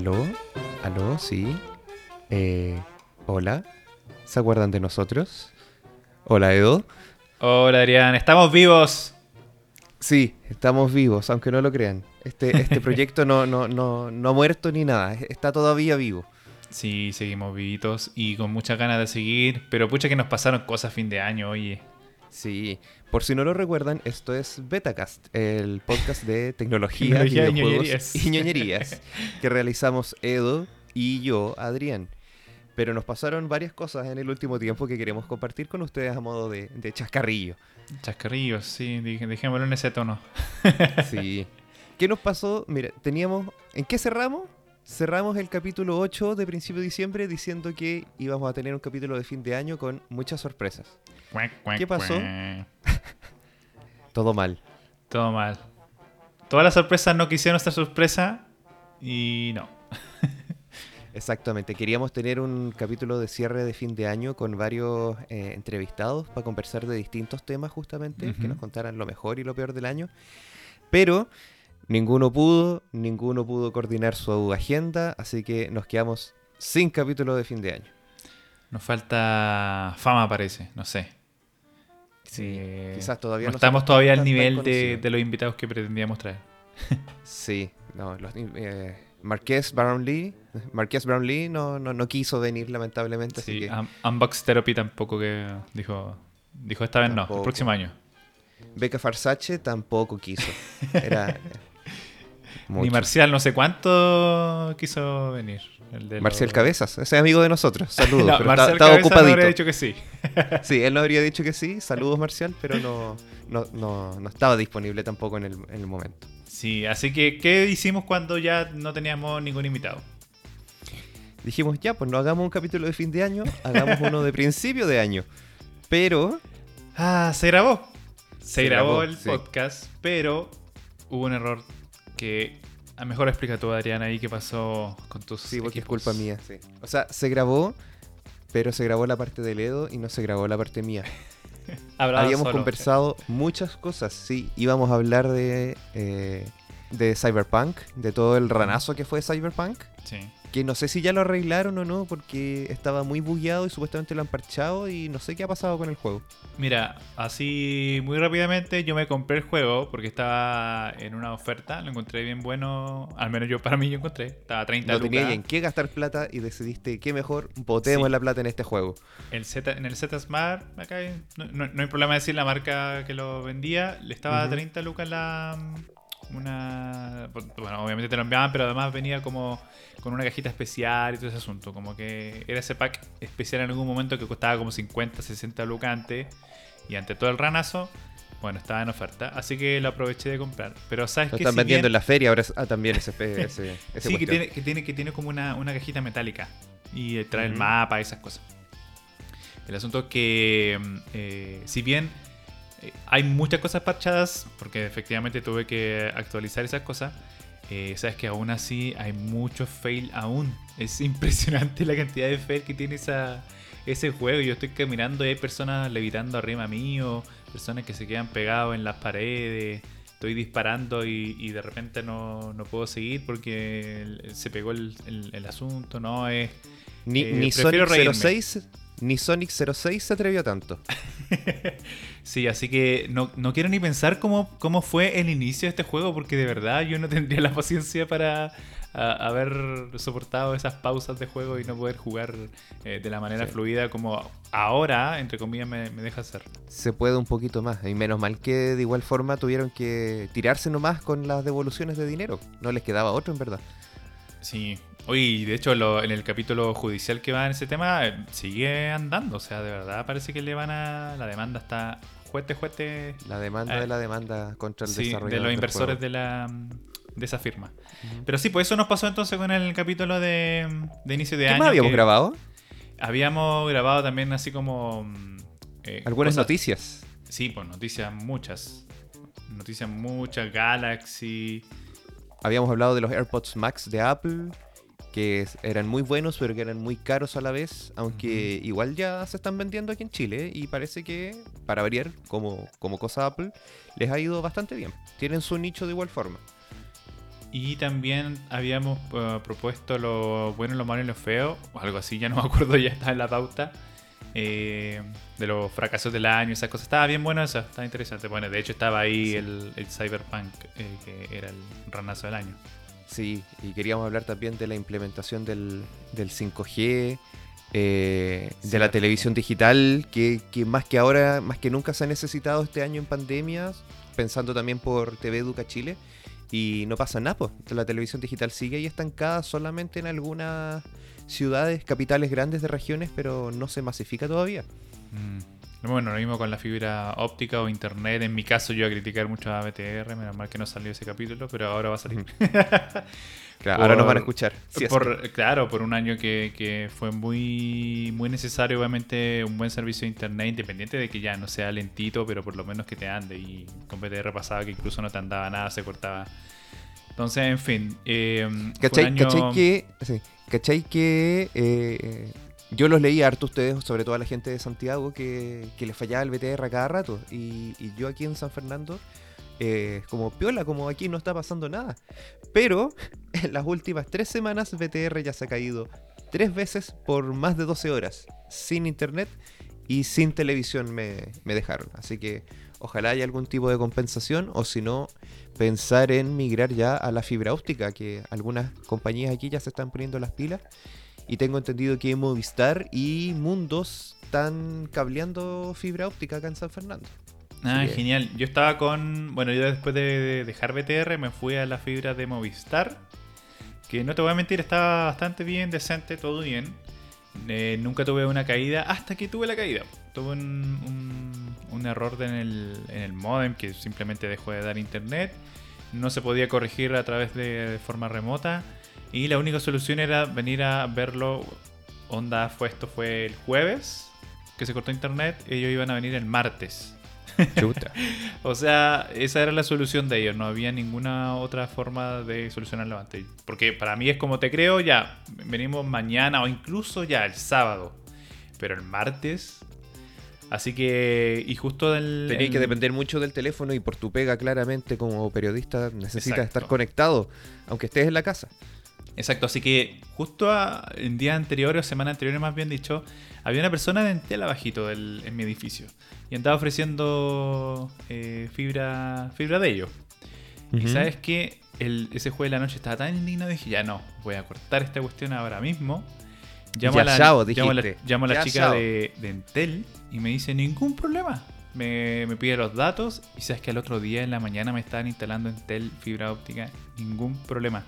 ¿Aló? ¿Aló? Sí. Eh, Hola. ¿Se acuerdan de nosotros? Hola, Edo. Hola Adrián, estamos vivos. Sí, estamos vivos, aunque no lo crean. Este, este proyecto no, no, no, no ha muerto ni nada, está todavía vivo. Sí, seguimos vivitos y con muchas ganas de seguir, pero pucha que nos pasaron cosas a fin de año, oye. Sí, por si no lo recuerdan, esto es Betacast, el podcast de tecnología, Tecnología y videojuegos ñoñerías. y ñoñerías que realizamos Edo y yo, Adrián. Pero nos pasaron varias cosas en el último tiempo que queremos compartir con ustedes a modo de, de chascarrillo. Chascarrillos, sí, dejémoslo en ese tono. Sí. ¿Qué nos pasó? Mira, teníamos... ¿En qué cerramos? Cerramos el capítulo 8 de principio de diciembre diciendo que íbamos a tener un capítulo de fin de año con muchas sorpresas. Cuac, cuac, ¿Qué pasó? Todo mal. Todo mal. Todas las sorpresas no quisieron esta sorpresa y no. Exactamente, queríamos tener un capítulo de cierre de fin de año con varios eh, entrevistados para conversar de distintos temas justamente, que nos contaran lo mejor y lo peor del año, pero ninguno pudo, ninguno pudo coordinar su agenda, así que nos quedamos sin capítulo de fin de año. Nos falta fama, parece, no sé. Eh, Quizás todavía no no estamos todavía al nivel de, de los invitados que pretendíamos traer. Sí, no, los, eh, Marqués Brownlee, Marqués Brownlee no, no, no quiso venir lamentablemente, así Sí, que Un- Unbox Therapy tampoco que dijo, dijo esta vez no, el próximo año. Beca Farsace tampoco quiso. Era... eh, Ni mucho. Marcial no sé cuánto quiso venir. El de Marcial los- Cabezas, ese es amigo de nosotros. Saludos, No, pero Marcial está- no habría dicho que sí. Sí, él no habría dicho que sí. Saludos, Marcial, pero no, no, no, no estaba disponible tampoco en el, en el momento. Sí, así que, ¿qué hicimos cuando ya no teníamos ningún invitado? Dijimos, ya, pues no hagamos un capítulo de fin de año, hagamos uno de principio de año. Pero, Ah, se grabó. Se, Se grabó, grabó, el sí. podcast, pero hubo un error que a lo mejor explica tú, Adrián, ahí qué pasó con tus sí, porque es culpa mía. sí. O sea, se grabó, pero se grabó la parte del Edo y no se grabó la parte mía. Habíamos solo. conversado muchas cosas, sí. Íbamos a hablar de, eh, de Cyberpunk, de todo el ranazo que fue Cyberpunk. Sí. Que no sé si ya lo arreglaron o no, porque estaba muy bugueado y supuestamente lo han parchado y no sé qué ha pasado con el juego. Mira, así muy rápidamente yo me compré el juego porque estaba en una oferta, lo encontré bien bueno, al menos yo para mí yo encontré, estaba a 30 No lucas. tenías en qué gastar plata y decidiste que mejor botemos Sí. la plata en este juego. El Z, en el Z Smart, acá hay- no, no- no hay problema decir la marca que lo vendía, le estaba a Ujú. 30 lucas la una bueno, obviamente te lo enviaban, pero además venía como con una cajita especial y todo ese asunto, como que era ese pack especial en algún momento que costaba como 50, 60 lucas antes. Y ante todo el ranazo, bueno, estaba en oferta, así que lo aproveché de comprar. Pero sabes Lo que están si vendiendo bien- en la feria, ahora ah, también ese, ese, ese Sí, que tiene, que tiene que tiene como una, una cajita metálica y eh, trae el mapa y esas cosas. El asunto es que, mm, eh, si bien hay muchas cosas parchadas, porque efectivamente tuve que actualizar esas cosas, eh, sabes que aún así hay mucho fail aún. Es impresionante la cantidad de fail que tiene esa, ese juego. Yo estoy caminando y hay personas levitando arriba mío, personas que se quedan pegados en las paredes. Estoy disparando y, y de repente no, no puedo seguir porque se pegó el, el- el asunto. No, es. Ni, Eh, ni Sonic reírme. 06, ni Sonic 06 se atrevió tanto. Sí, así que no, no quiero ni pensar cómo, cómo fue el inicio de este juego, porque de verdad yo no tendría la paciencia para a- haber soportado esas pausas de juego y no poder jugar eh, de la manera Sí. fluida como ahora, entre comillas, me, me deja hacer. Se puede un poquito más. Y menos mal que de igual forma tuvieron que tirarse nomás con las devoluciones de dinero. No les quedaba otro, en verdad. Sí. Oye, de hecho, lo- en el capítulo judicial que va en ese tema, eh, sigue andando. O sea, de verdad parece que le van a. La demanda está juete, juete. La demanda Eh, de la demanda contra el Sí, desarrollador. de los inversores juego. de la de esa firma. Pero sí, pues eso nos pasó entonces con el capítulo de, de inicio de ¿Qué año. más habíamos grabado? Habíamos grabado también así como... mm, eh, Algunas cosas- noticias. Sí, pues noticias muchas. Noticias muchas, Galaxy. Habíamos hablado de los AirPods Max de Apple, que eran muy buenos, pero que eran muy caros a la vez, aunque igual ya se están vendiendo aquí en Chile y parece que, para variar, como, como cosa Apple, les ha ido bastante bien. Tienen su nicho de igual forma. Y también habíamos eh, propuesto lo bueno, lo malo y lo feo, o algo así, ya no me acuerdo, ya está en la pauta. eh, de los fracasos del año, esas cosas. Estaba bien bueno eso, estaba interesante. Bueno, de hecho estaba ahí Sí. el, el Cyberpunk, eh, que era el ranazo del año. Sí, y queríamos hablar también de la implementación del, del 5G, eh, de la televisión digital, que, que más que ahora, más que nunca se ha necesitado este año en pandemias, pensando también por TV Educa Chile, y no pasa nada, pues. La televisión digital sigue ahí estancada solamente en algunas ciudades, capitales grandes de regiones, pero no se masifica todavía. Mm. Bueno, lo mismo con la fibra óptica o internet. En mi caso, yo iba a criticar mucho a BTR, menos mal que no salió ese capítulo, pero ahora va a salir. Claro, ahora nos van a escuchar. si es por, Claro, por un año que, que fue muy, muy necesario, obviamente, un buen servicio de internet, independiente de que ya no sea lentito, pero por lo menos que te ande. Y con BTR pasaba que incluso no te andaba nada, se cortaba. Entonces, en fin. eh, ¿Cachai, año- cachai que, sí, cachai que eh, yo los leí harto ustedes, sobre todo a la gente de Santiago, que, que les fallaba el BTR a cada rato. Y, y yo aquí en San Fernando, eh, como piola, como aquí no está pasando nada. Pero en las últimas tres semanas BTR ya se ha caído tres veces por más de 12 horas, sin internet y sin televisión me, me dejaron. Así que ojalá haya algún tipo de compensación o si no, pensar en migrar ya a la fibra óptica, que algunas compañías aquí ya se están poniendo las pilas. Y tengo entendido que Movistar y Mundos están cableando fibra óptica acá en San Fernando. Ah, genial. Yo estaba con. Bueno, yo después de, de dejar BTR me fui a la fibra de Movistar. Que no te voy a mentir, estaba bastante bien, decente, todo bien. Eh, nunca tuve una caída hasta que tuve la caída. Tuve un, un- un error en el, en el modem que simplemente dejó de dar internet. No se podía corregir a través de, de forma remota. Y la única solución era venir a verlo. Onda, fue esto fue el jueves que se cortó internet. Ellos iban a venir el martes. Chuta. O sea, esa era la solución de ellos. No había ninguna otra forma de solucionarlo antes. Porque para mí es como te creo, ya, venimos mañana o incluso ya el sábado. Pero el martes. Así que, y justo del. Tenéis que el- depender mucho del teléfono y por tu pega claramente como periodista necesitas Exacto. estar conectado, aunque estés en la casa. Exacto, así que justo a- en días anteriores o semanas anteriores, más bien dicho, había una persona de Entel abajito del- en mi edificio y andaba ofreciendo eh, fibra, fibra de ellos. Y sabes que ese jueves de la noche estaba tan indignado, dije, ya no, voy a cortar esta cuestión ahora mismo. Llamo Ya a la, chao, llamo a la- dijiste. llamo a la Ya chica de, de Entel y me dice, ningún problema. Me, me pide los datos y sabes que al otro día en la mañana me estaban instalando Entel fibra óptica, ningún problema.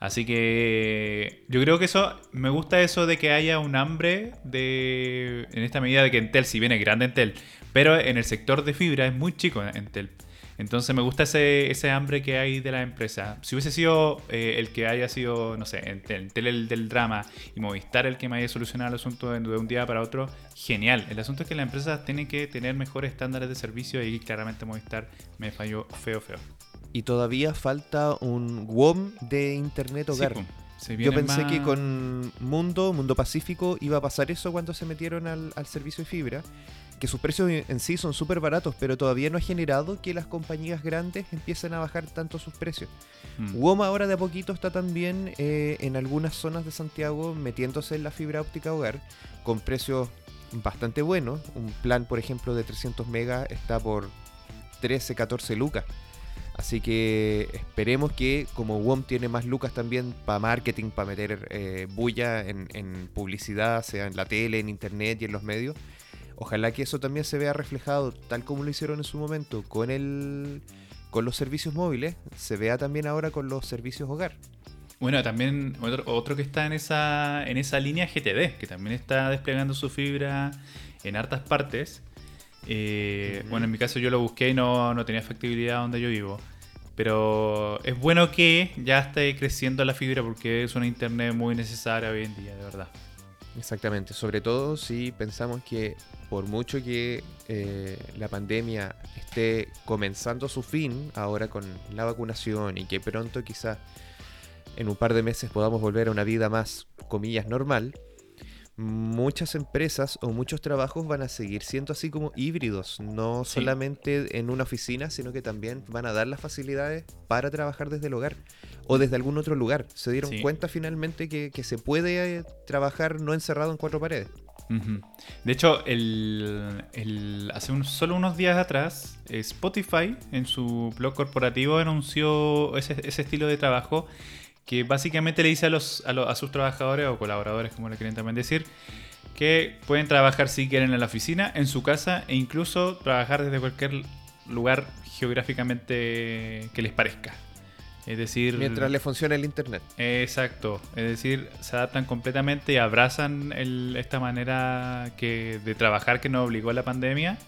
Así que yo creo que eso, me gusta eso de que haya un hambre de, en esta medida de que Entel, si bien es grande Entel, pero en el sector de fibra es muy chico Entel. Entonces me gusta ese, ese hambre que hay de la empresa. Si hubiese sido eh, el que haya sido, no sé, Entel, Entel el del drama y Movistar el que me haya solucionado el asunto de, de un día para otro, genial. El asunto es que la empresa tiene que tener mejores estándares de servicio y claramente Movistar me falló feo, feo. Y todavía falta un WOM de internet hogar. se Yo pensé que con Mundo, Mundo Pacífico, iba a pasar eso cuando se metieron al, al servicio de fibra. Que sus precios en sí son súper baratos, pero todavía no ha generado que las compañías grandes empiecen a bajar tanto sus precios. Mm. WOM ahora de a poquito está también eh, en algunas zonas de Santiago metiéndose en la fibra óptica hogar con precios bastante buenos. Un plan, por ejemplo, de 300 megas está por 13, 14 lucas. Así que esperemos que como WOM tiene más lucas también para marketing, para meter eh, bulla en, publicidad, sea en la tele, en internet y en los medios, ojalá que eso también se vea reflejado tal como lo hicieron en su momento con el con los servicios móviles, se vea también ahora con los servicios hogar. Bueno, también otro, otro que está en esa, en esa línea GTD, que también está desplegando su fibra en hartas partes. Eh. Bueno, en mi caso yo lo busqué y no, no tenía factibilidad donde yo vivo. Pero es bueno que ya esté creciendo la fibra porque es una internet muy necesaria hoy en día, de verdad. Exactamente, sobre todo si pensamos que por mucho que eh, la pandemia esté comenzando su fin ahora con la vacunación y que pronto quizás en un par de meses podamos volver a una vida más, comillas, normal, muchas empresas o muchos trabajos van a seguir siendo así como híbridos, no Sí. solamente en una oficina, sino que también van a dar las facilidades para trabajar desde el hogar. o desde algún otro lugar. Se dieron Sí. cuenta finalmente que, que se puede eh, trabajar no encerrado en cuatro paredes. De hecho, el, el- hace un- solo unos días atrás, Spotify en su blog corporativo anunció ese, ese estilo de trabajo que básicamente le dice a, los, a, lo- a sus trabajadores o colaboradores, como le quieren también decir, que pueden trabajar si quieren en la oficina, en su casa e incluso trabajar desde cualquier lugar geográficamente que les parezca. Es decir, Mientras le funcione el internet. Exacto, es decir, se adaptan completamente y abrazan el- esta manera que, de trabajar que nos obligó la pandemia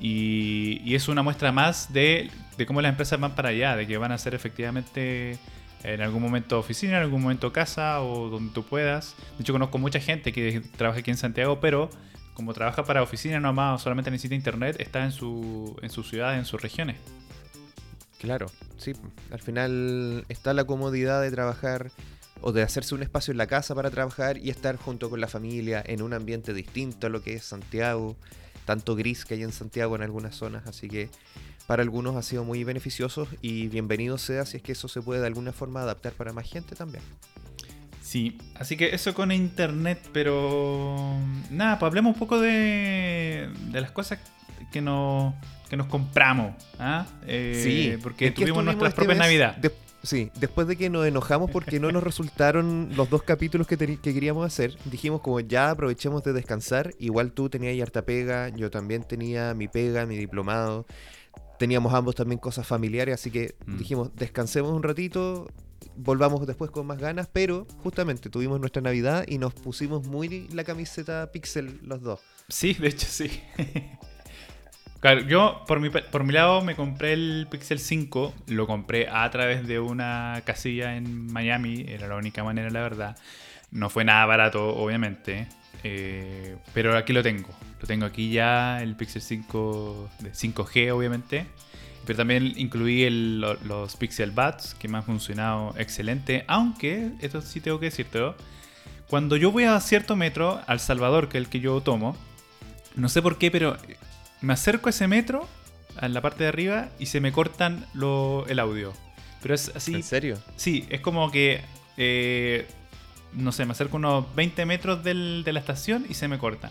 y, y es una muestra más de, de cómo las empresas van para allá, de que van a ser efectivamente en algún momento oficina, en algún momento casa o donde tú puedas. De hecho, conozco mucha gente que trabaja aquí en Santiago, pero como trabaja para oficina nomás solamente necesita internet, está en su, en su ciudad, en sus regiones. Claro, sí. Al final está la comodidad de trabajar o de hacerse un espacio en la casa para trabajar y estar junto con la familia en un ambiente distinto a lo que es Santiago, tanto gris que hay en Santiago en algunas zonas, así que para algunos ha sido muy beneficioso y bienvenido sea si es que eso se puede de alguna forma adaptar para más gente también. Sí, así que eso con internet, pero nada, pues hablemos un poco de, de las cosas que nos, que nos compramos. ¿ah? Eh, porque ¿en qué tuvimos nuestras este propias? Navidad. De- sí, después de que nos enojamos porque no nos resultaron los dos capítulos que, que queríamos hacer, dijimos como ya aprovechemos de descansar. Igual tú tenías harta pega, yo también tenía mi pega, mi diplomado. Teníamos ambos también cosas familiares, así que Mm. dijimos descansemos un ratito, volvamos después con más ganas, pero justamente tuvimos nuestra Navidad y nos pusimos muy la camiseta Pixel los dos. Sí, de hecho sí. Claro, yo por mi, por mi lado me compré el Pixel 5, lo compré a través de una casilla en Miami, era la única manera, la verdad. No fue nada barato, obviamente, eh, pero aquí lo tengo. Lo tengo aquí ya, el Pixel 5 de 5G, obviamente. Pero también incluí el- los Pixel Buds, que me han funcionado excelente. Aunque, esto sí tengo que decírtelo, cuando yo voy a cierto metro, al Salvador, que es el que yo tomo, no sé por qué, pero me acerco a ese metro, a la parte de arriba, y se me cortan lo- el audio. Pero es así. ¿En serio? Sí, es como que. eh, no sé, me acerco unos 20 metros del- de la estación y se me cortan.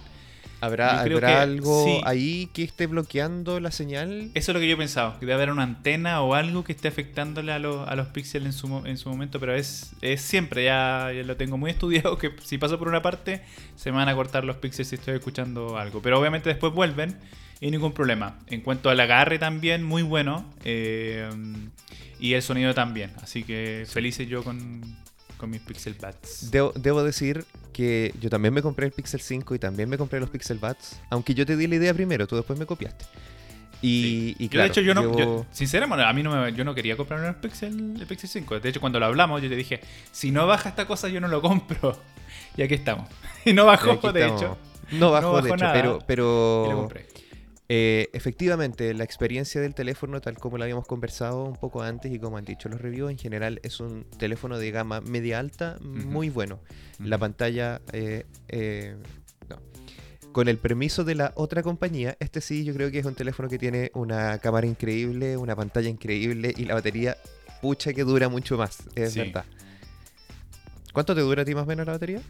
¿Habrá, ¿habrá que algo sí. ahí que esté bloqueando la señal? Eso es lo que yo pensaba, que debe haber una antena o algo que esté afectándole a, los- a los píxeles en su, en su momento, pero es, es siempre, ya, ya lo tengo muy estudiado, que si paso por una parte se me van a cortar los píxeles si estoy escuchando algo, pero obviamente después vuelven y ningún problema. En cuanto al agarre también, muy bueno, eh, y el sonido también, así que felices yo con, con mis Pixel Buds. Debo, debo decir que yo también me compré el Pixel 5 y también me compré los Pixel Buds, aunque yo te di la idea primero, tú después me copiaste. Y, y Yo, claro, de hecho, yo no, llevo- yo- sinceramente, a mí no me- yo no quería comprar el Pixel, el Pixel 5. De hecho, cuando lo hablamos, yo te dije, si no baja esta cosa, yo no lo compro. Y aquí estamos. Y no bajó, de estamos. hecho. No bajó, no de hecho, nada. pero, Y lo compré. Eh, efectivamente la experiencia del teléfono, tal como lo habíamos conversado un poco antes y como han dicho los reviews, en general es un teléfono de gama media alta muy bueno. La pantalla, eh, eh, no. Con el permiso de la otra compañía, este sí yo creo que es un teléfono que tiene una cámara increíble, una pantalla increíble y la batería, pucha que dura mucho más, es Sí. verdad. ¿Cuánto te dura a ti más o menos la batería?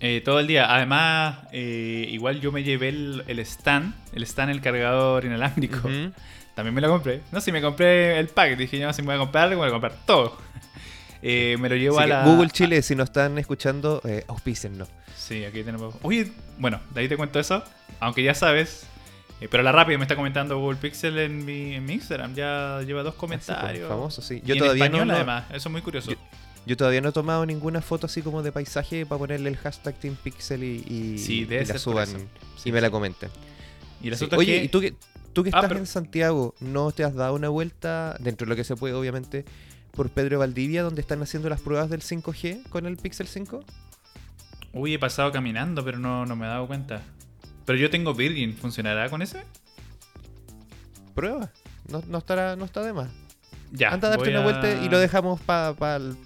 Eh, todo el día. Además, eh, igual yo me llevé el, el stand, el stand, el cargador inalámbrico. También me lo compré. No, si me compré el pack. Dije, yo si me voy a comprar algo, me voy a comprar todo. Eh, me lo llevo Así a la. Google Chile, si nos están escuchando, eh, auspícennos. Sí, aquí tenemos. Oye, bueno, de ahí te cuento eso. Aunque ya sabes. eh, pero la rápida me está comentando Google Pixel en mi, en mi Instagram. Ya lleva dos Así, pues, comentarios. famoso, sí. Y Yo en todavía español, no, no- además. Eso es muy curioso. Yo- yo todavía no he tomado ninguna foto así como de paisaje para ponerle el hashtag Team Pixel y, y, Sí, y debe la suban y Sí, me la comenten. Y Oye, que. ¿y tú que, tú que Ah, estás pero- en Santiago, no te has dado una vuelta, dentro de lo que se puede obviamente, por Pedro Valdivia, donde están haciendo las pruebas del 5G con el Pixel 5? Uy, he pasado caminando, pero no, no me he dado cuenta. Pero yo tengo Virgin. ¿Funcionará con ese? Prueba. No, no, estará, no está de más. Ya. Anda a darte una a- vuelta y lo dejamos para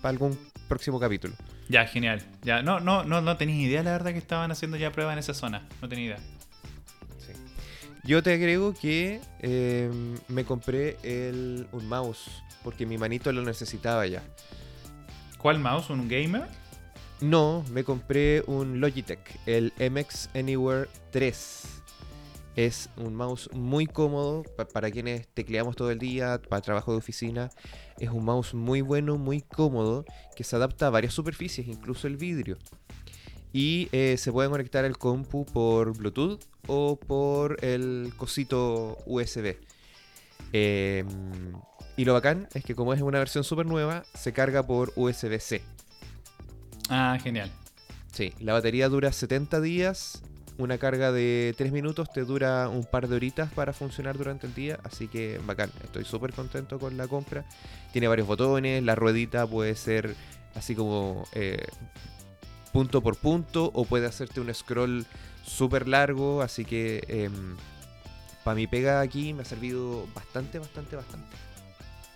algún próximo capítulo. Ya, genial. Ya, no, no, no, no tenía idea, la verdad, que estaban haciendo ya pruebas en esa zona. No tenía idea. Sí. Yo te agrego que eh, me compré el, un mouse porque mi manito lo necesitaba ya. ¿Cuál mouse? ¿Un gamer? No, me compré un Logitech, el MX Anywhere 3. Es un mouse muy cómodo pa- para quienes tecleamos todo el día, para trabajo de oficina. Es un mouse muy bueno, muy cómodo, que se adapta a varias superficies, incluso el vidrio. Y eh, se puede conectar al compu por Bluetooth o por el cosito USB. Em, y lo bacán es que como es una versión súper nueva, se carga por USB-C. Ah, genial. Sí, la batería dura 70 días. Una carga de 3 minutos te dura un par de horitas para funcionar durante el día. Así que bacán, estoy súper contento con la compra. Tiene varios botones, la ruedita puede ser así como eh, punto por punto o puede hacerte un scroll súper largo. Así que para mi pega aquí me ha servido bastante, bastante, bastante.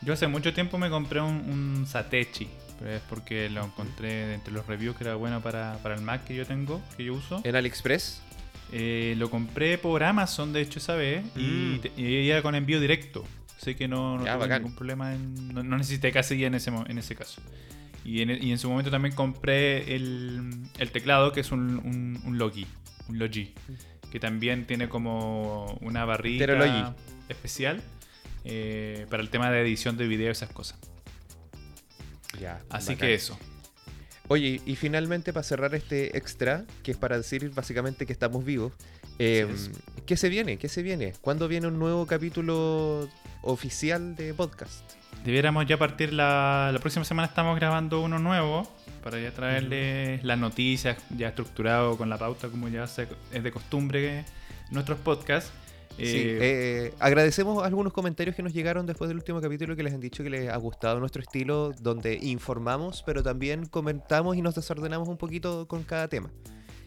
Yo hace mucho tiempo me compré un, un Satechi, pero es porque lo encontré entre los reviews que era bueno para, para el Mac que yo tengo, que yo uso. En AliExpress, Eh, lo compré por Amazon, de hecho, esa vez, y, Mm. y era con envío directo. Así que no, no Ya, tuve ningún problema, en- no, no necesité casilla en ese, en ese caso. Y en, y en su momento también compré el, el teclado, que es un, un, un Logi, un Logi, que también tiene como una barrita especial eh, para el tema de edición de video y esas cosas. ya. Así bacán. que eso. Oye, y finalmente para cerrar este extra, que es para decir básicamente que estamos vivos, eh, Así ¿qué se viene? ¿Qué se viene? ¿Cuándo viene un nuevo capítulo oficial de podcast? Debiéramos ya partir la, la próxima semana estamos grabando uno nuevo para ya traerles las noticias ya estructurado con la pauta como ya se- es de costumbre nuestros podcasts. Sí, Eh, eh, agradecemos algunos comentarios que nos llegaron después del último capítulo que les han dicho que les ha gustado nuestro estilo, donde informamos, pero también comentamos y nos desordenamos un poquito con cada tema.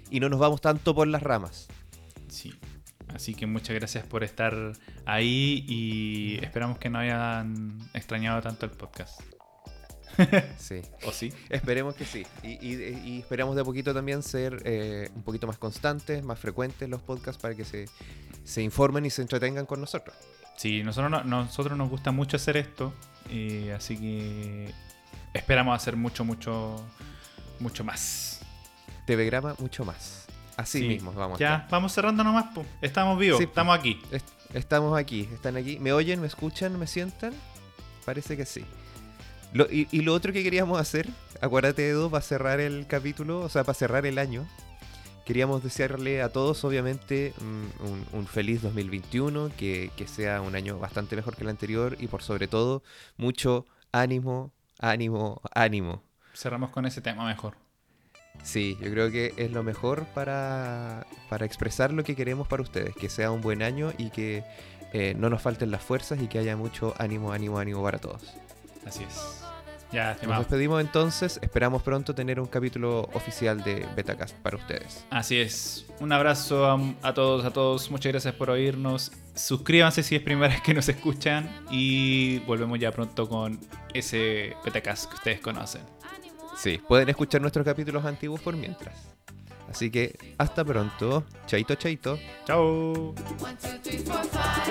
Y no nos vamos tanto por las ramas. sí. Así que muchas gracias por estar ahí y esperamos que no hayan extrañado tanto el podcast. Sí. ¿O sí? Esperemos que sí. Y, y- y esperamos de a poquito también ser eh, un poquito más constantes, más frecuentes los podcasts para que se, se informen y se entretengan con nosotros. Sí, nosotros, no- nosotros nos gusta mucho hacer esto, eh, así que esperamos hacer mucho, mucho, mucho más. TV Grama mucho más. Así Sí, mismo, vamos. a Ya, estar. vamos cerrando nomás, po. Estamos vivos, Sí, estamos aquí. Est- Estamos aquí, están aquí. ¿Me oyen, me escuchan, me sientan? Parece que sí. Lo- y, y lo otro que queríamos hacer, acuérdate Edo, para cerrar el capítulo, o sea, para cerrar el año, queríamos desearle a todos, obviamente, un, un feliz 2021, que, que sea un año bastante mejor que el anterior y por sobre todo, mucho ánimo, ánimo, ánimo. Cerramos con ese tema mejor. Sí, yo creo que es lo mejor para, para expresar lo que queremos para ustedes, que sea un buen año y que eh, no nos falten las fuerzas y que haya mucho ánimo, ánimo, ánimo para todos. Así es. Ya, Nos despedimos entonces, esperamos pronto tener un capítulo oficial de Betacast para ustedes. Así es. Un abrazo a, a todos, a todos. Muchas gracias por oírnos. Suscríbanse si es primera vez que nos escuchan. Y volvemos ya pronto con ese Petacast que ustedes conocen. Sí, pueden escuchar nuestros capítulos antiguos por mientras. Así que hasta pronto, chaito, chaito. Chao. Three, four, five.